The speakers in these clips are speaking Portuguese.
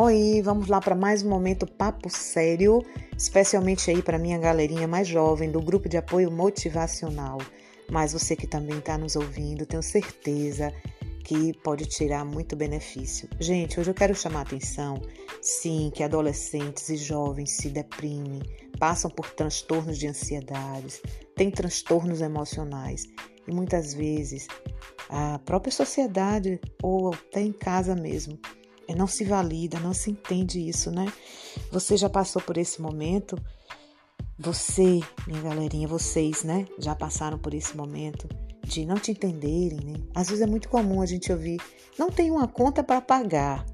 Oi, vamos lá para mais um momento papo sério, especialmente aí para minha galerinha mais jovem do grupo de apoio motivacional. Mas você que também está nos ouvindo, tenho certeza que pode tirar muito benefício. Gente, hoje eu quero chamar a atenção, sim, que adolescentes e jovens se deprimem, passam por transtornos de ansiedades, têm transtornos emocionais e muitas vezes a própria sociedade ou até em casa mesmo não se valida, não se entende isso, né? Você já passou por esse momento? Você, minha galerinha, vocês, né, já passaram por esse momento de não te entenderem, né? Às vezes é muito comum a gente ouvir: não tem uma conta para pagar.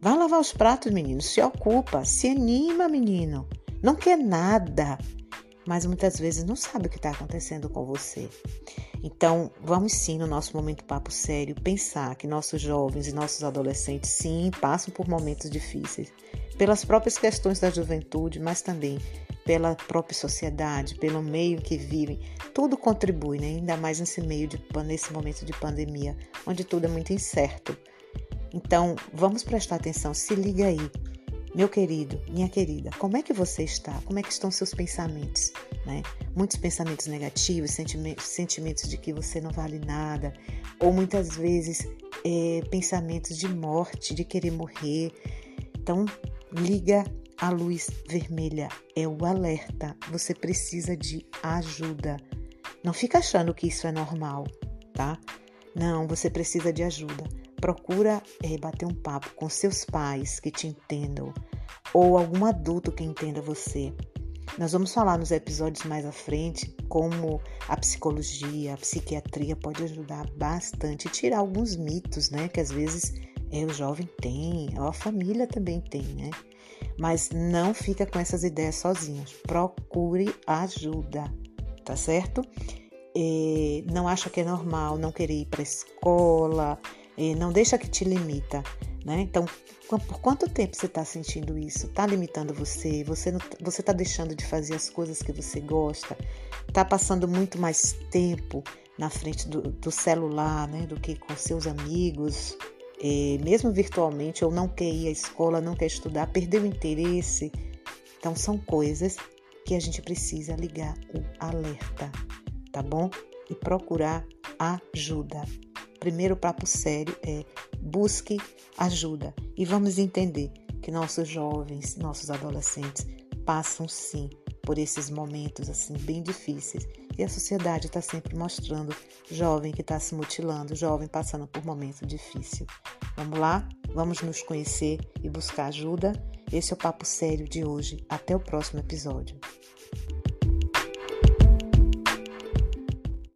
Vai lavar os pratos, menino. Se ocupa, se anima, menino. Não quer nada, mas muitas vezes não sabe o que está acontecendo com você. Então, vamos sim, no nosso momento papo sério, pensar que nossos jovens e nossos adolescentes, sim, passam por momentos difíceis, pelas próprias questões da juventude, mas também pela própria sociedade, pelo meio que vivem, tudo contribui, né? ainda mais nesse meio de nesse momento de pandemia, onde tudo é muito incerto. Então, vamos prestar atenção, se liga aí. Meu querido, minha querida, como é que você está? Como é que estão seus pensamentos? Né? Muitos pensamentos negativos, sentimentos, sentimentos de que você não vale nada, ou muitas vezes é, pensamentos de morte, de querer morrer. Então, liga a luz vermelha é o alerta. Você precisa de ajuda. Não fica achando que isso é normal, tá? Não, você precisa de ajuda. Procura é, bater um papo com seus pais que te entendam ou algum adulto que entenda você. Nós vamos falar nos episódios mais à frente como a psicologia, a psiquiatria pode ajudar bastante e tirar alguns mitos, né? Que às vezes é, o jovem tem, a família também tem, né? Mas não fica com essas ideias sozinhos. Procure ajuda, tá certo? É, não acha que é normal não querer ir para a escola, não deixa que te limita, né? Então, por quanto tempo você está sentindo isso? Está limitando você? Você está deixando de fazer as coisas que você gosta? Está passando muito mais tempo na frente do, do celular, né, do que com seus amigos, mesmo virtualmente, ou não quer ir à escola, não quer estudar, perdeu o interesse. Então, são coisas que a gente precisa ligar o alerta, tá bom? E procurar ajuda. Primeiro papo sério é busque ajuda e vamos entender que nossos jovens, nossos adolescentes passam sim por esses momentos assim bem difíceis e a sociedade está sempre mostrando jovem que está se mutilando, jovem passando por momento difícil. Vamos lá? Vamos nos conhecer e buscar ajuda? Esse é o Papo Sério de hoje. Até o próximo episódio.